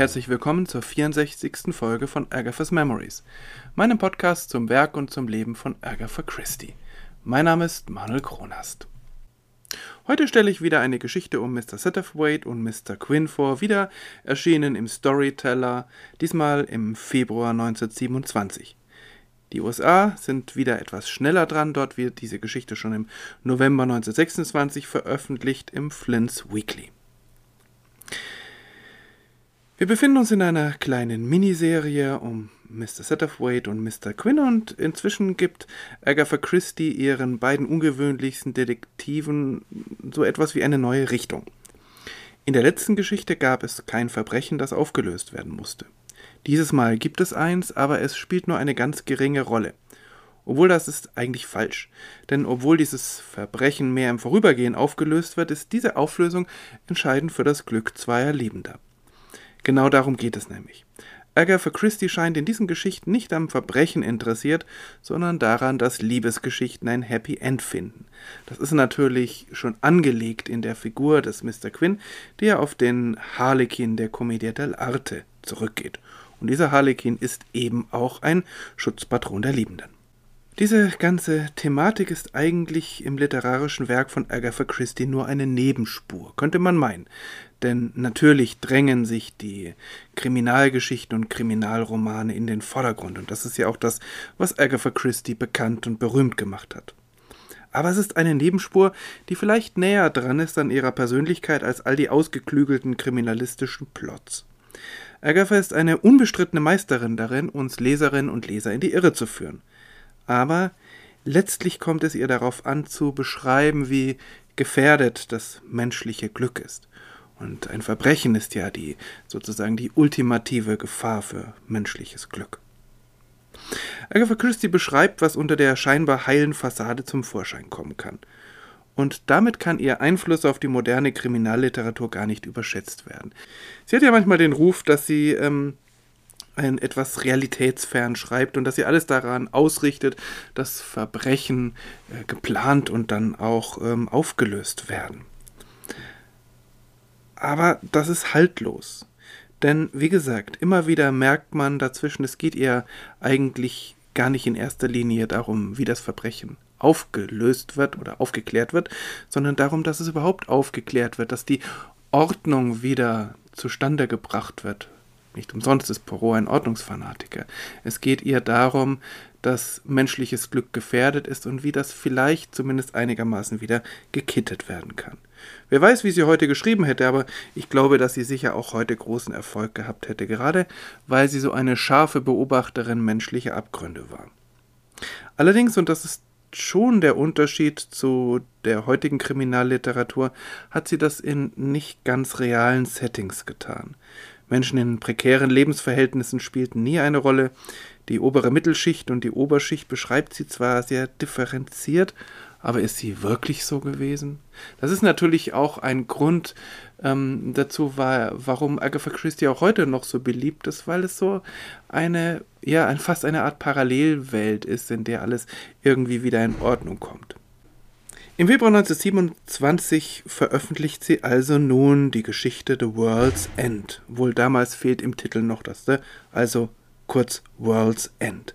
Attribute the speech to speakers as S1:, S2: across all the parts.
S1: Herzlich willkommen zur 64. Folge von Agatha's Memories, meinem Podcast zum Werk und zum Leben von Agatha Christie. Mein Name ist Manuel Kronast. Heute stelle ich wieder eine Geschichte um Mr. Satterthwaite und Mr. Quinn vor, wieder erschienen im Storyteller, diesmal im Februar 1927. Die USA sind wieder etwas schneller dran, dort wird diese Geschichte schon im November 1926 veröffentlicht im Flint's Weekly. Wir befinden uns in einer kleinen Miniserie um Mr. Satterthwaite und Mr. Quinn und inzwischen gibt Agatha Christie ihren beiden ungewöhnlichsten Detektiven so etwas wie eine neue Richtung. In der letzten Geschichte gab es kein Verbrechen, das aufgelöst werden musste. Dieses Mal gibt es eins, aber es spielt nur eine ganz geringe Rolle. Obwohl das ist eigentlich falsch, denn obwohl dieses Verbrechen mehr im Vorübergehen aufgelöst wird, ist diese Auflösung entscheidend für das Glück zweier Liebender. Genau darum geht es nämlich. Agatha Christie scheint in diesen Geschichten nicht am Verbrechen interessiert, sondern daran, dass Liebesgeschichten ein Happy End finden. Das ist natürlich schon angelegt in der Figur des Mr. Quinn, der auf den Harlekin der Commedia dell'arte zurückgeht. Und dieser Harlekin ist eben auch ein Schutzpatron der Liebenden. Diese ganze Thematik ist eigentlich im literarischen Werk von Agatha Christie nur eine Nebenspur, könnte man meinen. Denn natürlich drängen sich die Kriminalgeschichten und Kriminalromane in den Vordergrund. Und das ist ja auch das, was Agatha Christie bekannt und berühmt gemacht hat. Aber es ist eine Nebenspur, die vielleicht näher dran ist an ihrer Persönlichkeit als all die ausgeklügelten kriminalistischen Plots. Agatha ist eine unbestrittene Meisterin darin, uns Leserinnen und Leser in die Irre zu führen. Aber letztlich kommt es ihr darauf an, zu beschreiben, wie gefährdet das menschliche Glück ist. Und ein Verbrechen ist ja die sozusagen die ultimative Gefahr für menschliches Glück. Agatha Christie beschreibt, was unter der scheinbar heilen Fassade zum Vorschein kommen kann. Und damit kann ihr Einfluss auf die moderne Kriminalliteratur gar nicht überschätzt werden. Sie hat ja manchmal den Ruf, dass sie ähm, ein etwas realitätsfern schreibt und dass sie alles daran ausrichtet, dass Verbrechen äh, geplant und dann auch ähm, aufgelöst werden. Aber das ist haltlos. Denn, wie gesagt, immer wieder merkt man dazwischen, es geht ihr eigentlich gar nicht in erster Linie darum, wie das Verbrechen aufgelöst wird oder aufgeklärt wird, sondern darum, dass es überhaupt aufgeklärt wird, dass die Ordnung wieder zustande gebracht wird. Nicht umsonst ist Poirot ein Ordnungsfanatiker. Es geht ihr darum, dass menschliches Glück gefährdet ist und wie das vielleicht zumindest einigermaßen wieder gekittet werden kann. Wer weiß, wie sie heute geschrieben hätte, aber ich glaube, dass sie sicher auch heute großen Erfolg gehabt hätte, gerade weil sie so eine scharfe Beobachterin menschlicher Abgründe war. Allerdings, und das ist schon der Unterschied zu der heutigen Kriminalliteratur, hat sie das in nicht ganz realen Settings getan. Menschen in prekären Lebensverhältnissen spielten nie eine Rolle. Die obere Mittelschicht und die Oberschicht beschreibt sie zwar sehr differenziert, aber ist sie wirklich so gewesen? Das ist natürlich auch ein Grund ähm, dazu, war, warum Agatha Christie auch heute noch so beliebt ist, weil es so eine, ja, fast eine Art Parallelwelt ist, in der alles irgendwie wieder in Ordnung kommt. Im Februar 1927 veröffentlicht sie also nun die Geschichte The World's End. Wohl damals fehlt im Titel noch das The, also kurz World's End.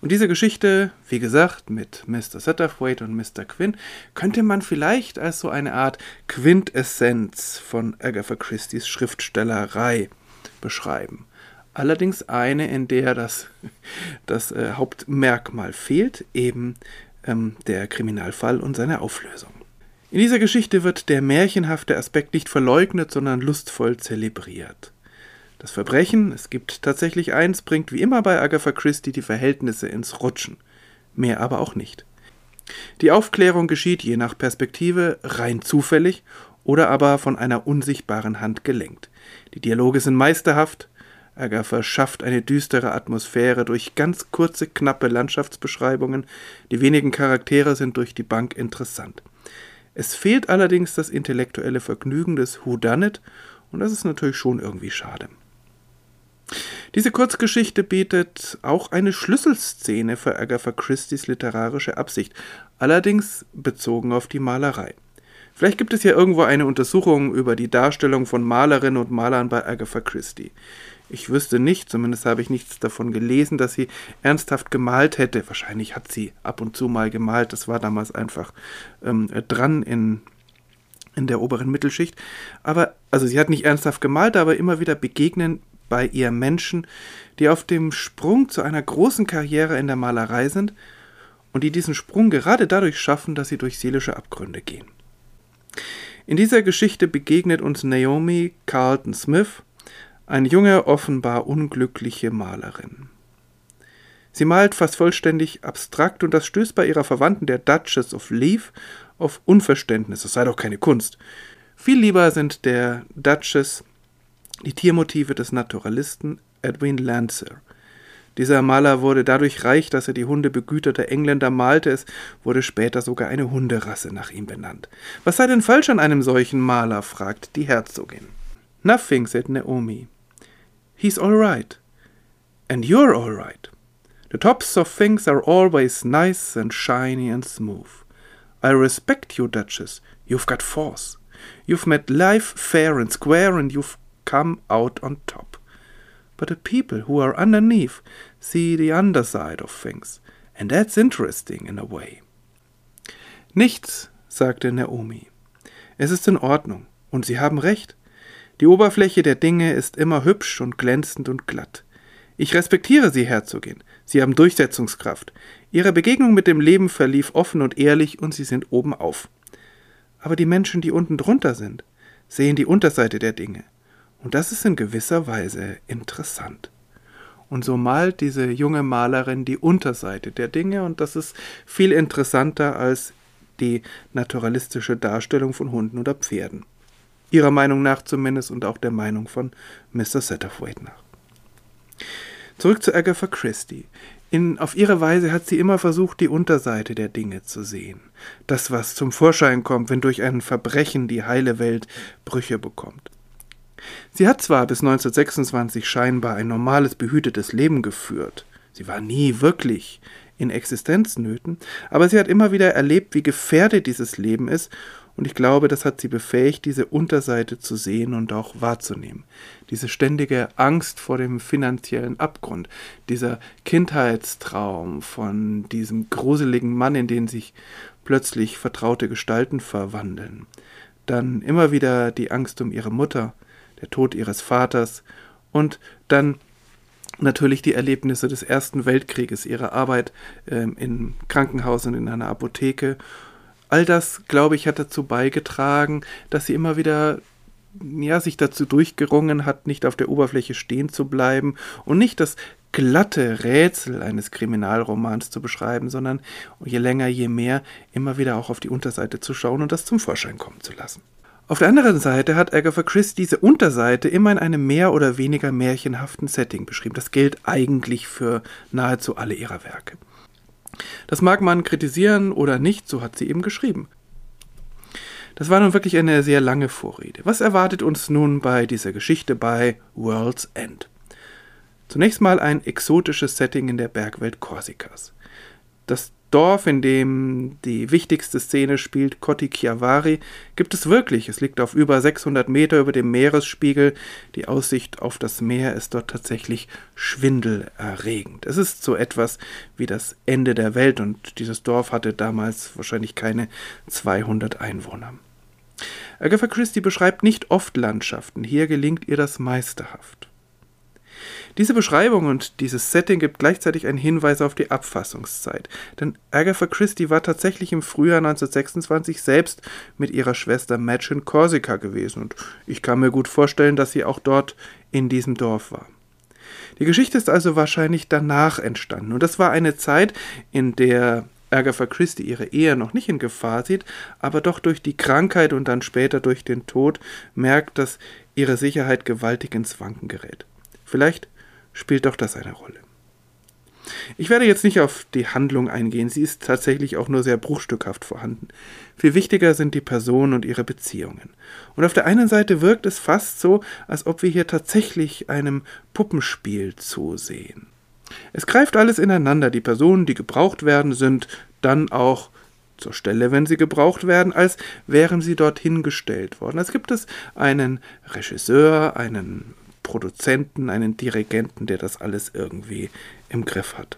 S1: Und diese Geschichte, wie gesagt, mit Mr. Satterthwaite und Mr. Quinn, könnte man vielleicht als so eine Art Quintessenz von Agatha Christie's Schriftstellerei beschreiben. Allerdings eine, in der das, das äh, Hauptmerkmal fehlt, eben ähm, der Kriminalfall und seine Auflösung. In dieser Geschichte wird der märchenhafte Aspekt nicht verleugnet, sondern lustvoll zelebriert. Das Verbrechen, es gibt tatsächlich eins, bringt wie immer bei Agatha Christie die Verhältnisse ins Rutschen. Mehr aber auch nicht. Die Aufklärung geschieht je nach Perspektive rein zufällig oder aber von einer unsichtbaren Hand gelenkt. Die Dialoge sind meisterhaft. Agatha schafft eine düstere Atmosphäre durch ganz kurze, knappe Landschaftsbeschreibungen. Die wenigen Charaktere sind durch die Bank interessant. Es fehlt allerdings das intellektuelle Vergnügen des Whodunit und das ist natürlich schon irgendwie schade. Diese Kurzgeschichte bietet auch eine Schlüsselszene für Agatha Christie's literarische Absicht, allerdings bezogen auf die Malerei. Vielleicht gibt es ja irgendwo eine Untersuchung über die Darstellung von Malerinnen und Malern bei Agatha Christie. Ich wüsste nicht, zumindest habe ich nichts davon gelesen, dass sie ernsthaft gemalt hätte. Wahrscheinlich hat sie ab und zu mal gemalt, das war damals einfach ähm, dran in, in der oberen Mittelschicht. Aber, also sie hat nicht ernsthaft gemalt, aber immer wieder begegnen bei ihr Menschen, die auf dem Sprung zu einer großen Karriere in der Malerei sind und die diesen Sprung gerade dadurch schaffen, dass sie durch seelische Abgründe gehen. In dieser Geschichte begegnet uns Naomi Carlton Smith, eine junge, offenbar unglückliche Malerin. Sie malt fast vollständig abstrakt und das stößt bei ihrer Verwandten der Duchess of Leaf auf Unverständnis. Es sei doch keine Kunst. Viel lieber sind der Duchess die Tiermotive des Naturalisten Edwin Landseer. Dieser Maler wurde dadurch reich, dass er die Hunde begüterter Engländer malte. Es wurde später sogar eine Hunderasse nach ihm benannt. Was sei denn falsch an einem solchen Maler? fragt die Herzogin. Nothing, said Naomi. He's all right. And you're all right. The tops of things are always nice and shiny and smooth. I respect you, Duchess. You've got force. You've made life fair and square, and you've come out on top. But the people who are underneath see the underside of things, and that's interesting in a way. Nichts, sagte Naomi. Es ist in Ordnung, und Sie haben recht. Die Oberfläche der Dinge ist immer hübsch und glänzend und glatt. Ich respektiere Sie, Herzogin. Sie haben Durchsetzungskraft. Ihre Begegnung mit dem Leben verlief offen und ehrlich und Sie sind oben auf. Aber die Menschen, die unten drunter sind, sehen die Unterseite der Dinge. Und das ist in gewisser Weise interessant. Und so malt diese junge Malerin die Unterseite der Dinge und das ist viel interessanter als die naturalistische Darstellung von Hunden oder Pferden. Ihrer Meinung nach zumindest und auch der Meinung von Mr. Satterthwaite nach. Zurück zu Agatha Christie. In, auf ihre Weise hat sie immer versucht, die Unterseite der Dinge zu sehen. Das, was zum Vorschein kommt, wenn durch ein Verbrechen die heile Welt Brüche bekommt. Sie hat zwar bis 1926 scheinbar ein normales, behütetes Leben geführt. Sie war nie wirklich in Existenznöten, aber sie hat immer wieder erlebt, wie gefährdet dieses Leben ist und ich glaube, das hat sie befähigt, diese Unterseite zu sehen und auch wahrzunehmen. Diese ständige Angst vor dem finanziellen Abgrund, dieser Kindheitstraum von diesem gruseligen Mann, in den sich plötzlich vertraute Gestalten verwandeln. Dann immer wieder die Angst um ihre Mutter, der Tod ihres Vaters und dann natürlich die Erlebnisse des Ersten Weltkrieges, ihre Arbeit ähm, im Krankenhaus und in einer Apotheke all das, glaube ich, hat dazu beigetragen, dass sie immer wieder ja, sich dazu durchgerungen hat, nicht auf der Oberfläche stehen zu bleiben und nicht das glatte Rätsel eines Kriminalromans zu beschreiben, sondern je länger, je mehr immer wieder auch auf die Unterseite zu schauen und das zum Vorschein kommen zu lassen. Auf der anderen Seite hat Agatha Christie diese Unterseite immer in einem mehr oder weniger märchenhaften Setting beschrieben. Das gilt eigentlich für nahezu alle ihrer Werke. Das mag man kritisieren oder nicht, so hat sie eben geschrieben. Das war nun wirklich eine sehr lange Vorrede. Was erwartet uns nun bei dieser Geschichte bei World's End? Zunächst mal ein exotisches Setting in der Bergwelt Korsikas. Das Dorf, in dem die wichtigste Szene spielt, Cotti Chiavari, gibt es wirklich. Es liegt auf über 600 Meter über dem Meeresspiegel. Die Aussicht auf das Meer ist dort tatsächlich schwindelerregend. Es ist so etwas wie das Ende der Welt und dieses Dorf hatte damals wahrscheinlich keine 200 Einwohner. Agatha Christie beschreibt nicht oft Landschaften. Hier gelingt ihr das meisterhaft. Diese Beschreibung und dieses Setting gibt gleichzeitig einen Hinweis auf die Abfassungszeit. Denn Agatha Christie war tatsächlich im Frühjahr 1926 selbst mit ihrer Schwester Madge in Korsika gewesen und ich kann mir gut vorstellen, dass sie auch dort in diesem Dorf war. Die Geschichte ist also wahrscheinlich danach entstanden und das war eine Zeit, in der Agatha Christie ihre Ehe noch nicht in Gefahr sieht, aber doch durch die Krankheit und dann später durch den Tod merkt, dass ihre Sicherheit gewaltig ins Wanken gerät. Vielleicht spielt doch das eine Rolle. Ich werde jetzt nicht auf die Handlung eingehen, sie ist tatsächlich auch nur sehr bruchstückhaft vorhanden. Viel wichtiger sind die Personen und ihre Beziehungen. Und auf der einen Seite wirkt es fast so, als ob wir hier tatsächlich einem Puppenspiel zusehen. Es greift alles ineinander, die Personen, die gebraucht werden, sind dann auch zur Stelle, wenn sie gebraucht werden, als wären sie dorthin gestellt worden. Es gibt es einen Regisseur, einen Produzenten, einen Dirigenten, der das alles irgendwie im Griff hat.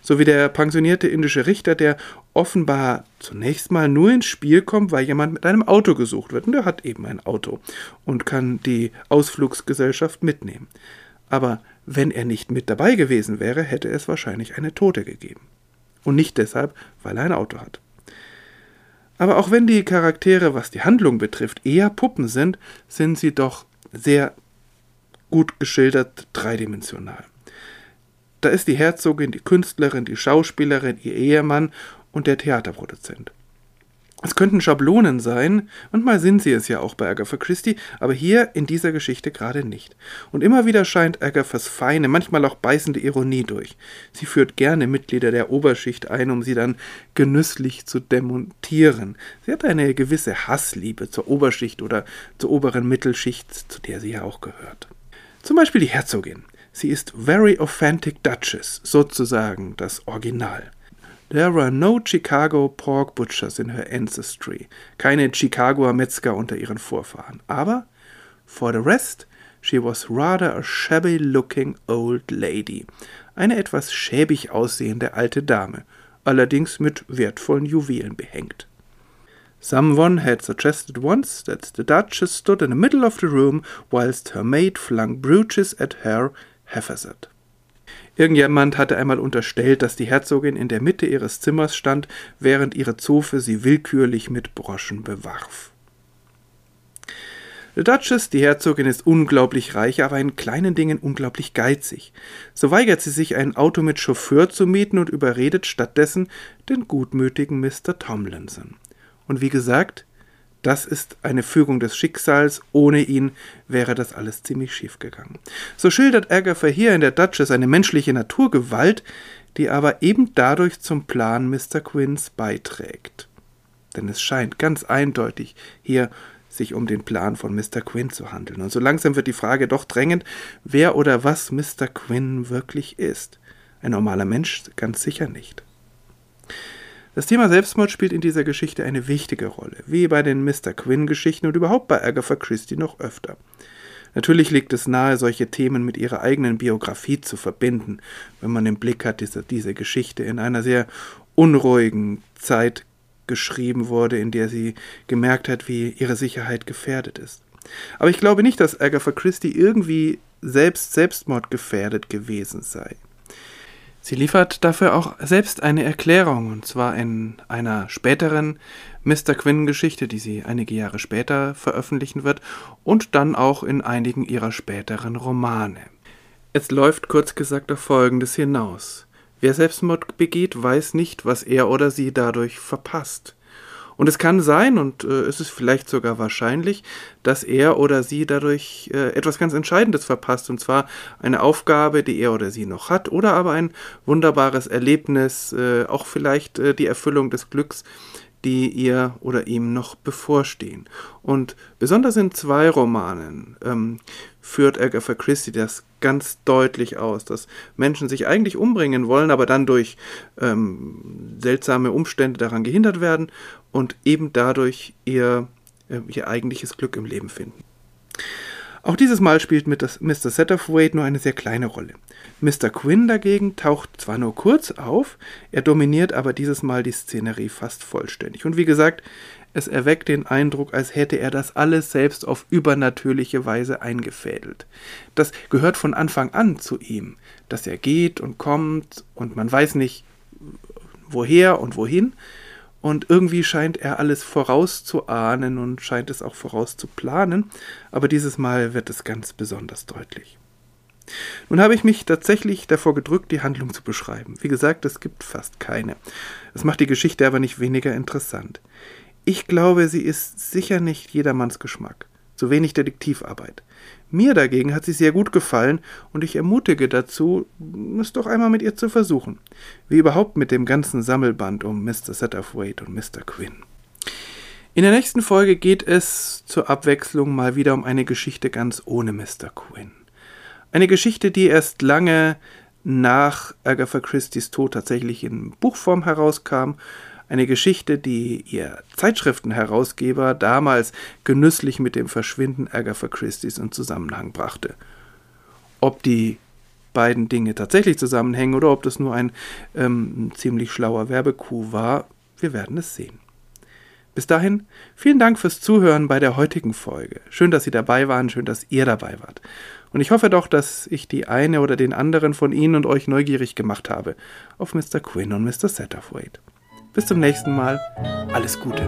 S1: So wie der pensionierte indische Richter, der offenbar zunächst mal nur ins Spiel kommt, weil jemand mit einem Auto gesucht wird. Und der hat eben ein Auto und kann die Ausflugsgesellschaft mitnehmen. Aber wenn er nicht mit dabei gewesen wäre, hätte es wahrscheinlich eine Tote gegeben. Und nicht deshalb, weil er ein Auto hat. Aber auch wenn die Charaktere, was die Handlung betrifft, eher Puppen sind, sind sie doch sehr gut geschildert dreidimensional. Da ist die Herzogin, die Künstlerin, die Schauspielerin, ihr Ehemann und der Theaterproduzent. Es könnten Schablonen sein, und mal sind sie es ja auch bei Agatha Christie, aber hier in dieser Geschichte gerade nicht. Und immer wieder scheint Agathas feine, manchmal auch beißende Ironie durch. Sie führt gerne Mitglieder der Oberschicht ein, um sie dann genüsslich zu demontieren. Sie hat eine gewisse Hassliebe zur Oberschicht oder zur oberen Mittelschicht, zu der sie ja auch gehört. Zum Beispiel die Herzogin. Sie ist Very Authentic Duchess, sozusagen das Original. There were no Chicago pork butchers in her ancestry. Keine Chicagoer Metzger unter ihren Vorfahren. Aber, for the rest, she was rather a shabby looking old lady. Eine etwas schäbig aussehende alte Dame, allerdings mit wertvollen Juwelen behängt. Someone had suggested once that the Duchess stood in the middle of the room whilst her maid flung brooches at her Haphazard. Irgendjemand hatte einmal unterstellt, dass die Herzogin in der Mitte ihres Zimmers stand, während ihre Zofe sie willkürlich mit Broschen bewarf. The Duchess, die Herzogin, ist unglaublich reich, aber in kleinen Dingen unglaublich geizig. So weigert sie sich, ein Auto mit Chauffeur zu mieten und überredet stattdessen den gutmütigen Mr. Tomlinson. Und wie gesagt, das ist eine Fügung des Schicksals. Ohne ihn wäre das alles ziemlich schief gegangen. So schildert Agatha hier in der Duchess eine menschliche Naturgewalt, die aber eben dadurch zum Plan Mr. Quinns beiträgt. Denn es scheint ganz eindeutig hier sich um den Plan von Mr. Quinn zu handeln. Und so langsam wird die Frage doch drängend, wer oder was Mr. Quinn wirklich ist. Ein normaler Mensch ganz sicher nicht. Das Thema Selbstmord spielt in dieser Geschichte eine wichtige Rolle, wie bei den Mr. Quinn-Geschichten und überhaupt bei Agatha Christie noch öfter. Natürlich liegt es nahe, solche Themen mit ihrer eigenen Biografie zu verbinden, wenn man im Blick hat, dass diese Geschichte in einer sehr unruhigen Zeit geschrieben wurde, in der sie gemerkt hat, wie ihre Sicherheit gefährdet ist. Aber ich glaube nicht, dass Agatha Christie irgendwie selbst selbstmordgefährdet gewesen sei. Sie liefert dafür auch selbst eine Erklärung, und zwar in einer späteren Mr. Quinn-Geschichte, die sie einige Jahre später veröffentlichen wird, und dann auch in einigen ihrer späteren Romane. Es läuft kurz gesagt auf Folgendes hinaus. Wer Selbstmord begeht, weiß nicht, was er oder sie dadurch verpasst. Und es kann sein, und äh, es ist vielleicht sogar wahrscheinlich, dass er oder sie dadurch äh, etwas ganz Entscheidendes verpasst, und zwar eine Aufgabe, die er oder sie noch hat, oder aber ein wunderbares Erlebnis, äh, auch vielleicht äh, die Erfüllung des Glücks, die ihr oder ihm noch bevorstehen. Und besonders in zwei Romanen ähm, führt Agatha Christie das ganz deutlich aus, dass Menschen sich eigentlich umbringen wollen, aber dann durch ähm, seltsame Umstände daran gehindert werden und eben dadurch ihr, äh, ihr eigentliches Glück im Leben finden. Auch dieses Mal spielt mit Mr. Satterthwaite nur eine sehr kleine Rolle. Mr. Quinn dagegen taucht zwar nur kurz auf, er dominiert aber dieses Mal die Szenerie fast vollständig. Und wie gesagt, es erweckt den Eindruck, als hätte er das alles selbst auf übernatürliche Weise eingefädelt. Das gehört von Anfang an zu ihm, dass er geht und kommt und man weiß nicht woher und wohin. Und irgendwie scheint er alles vorauszuahnen und scheint es auch vorauszuplanen, aber dieses Mal wird es ganz besonders deutlich. Nun habe ich mich tatsächlich davor gedrückt, die Handlung zu beschreiben. Wie gesagt, es gibt fast keine. Es macht die Geschichte aber nicht weniger interessant. Ich glaube, sie ist sicher nicht jedermanns Geschmack. Zu wenig Detektivarbeit. Mir dagegen hat sie sehr gut gefallen und ich ermutige dazu, es doch einmal mit ihr zu versuchen. Wie überhaupt mit dem ganzen Sammelband um Mr. Satterthwaite und Mr. Quinn. In der nächsten Folge geht es zur Abwechslung mal wieder um eine Geschichte ganz ohne Mr. Quinn. Eine Geschichte, die erst lange nach Agatha Christie's Tod tatsächlich in Buchform herauskam, Eine Geschichte, die ihr Zeitschriftenherausgeber damals genüsslich mit dem Verschwinden Agatha Christie's in Zusammenhang brachte. Ob die beiden Dinge tatsächlich zusammenhängen oder ob das nur ein ähm, ziemlich schlauer Werbekuh war, wir werden es sehen. Bis dahin, vielen Dank fürs Zuhören bei der heutigen Folge. Schön, dass Sie dabei waren, schön, dass ihr dabei wart. Und ich hoffe doch, dass ich die eine oder den anderen von Ihnen und euch neugierig gemacht habe auf Mr. Quinn und Mr. Satterthwaite. Bis zum nächsten Mal. Alles Gute.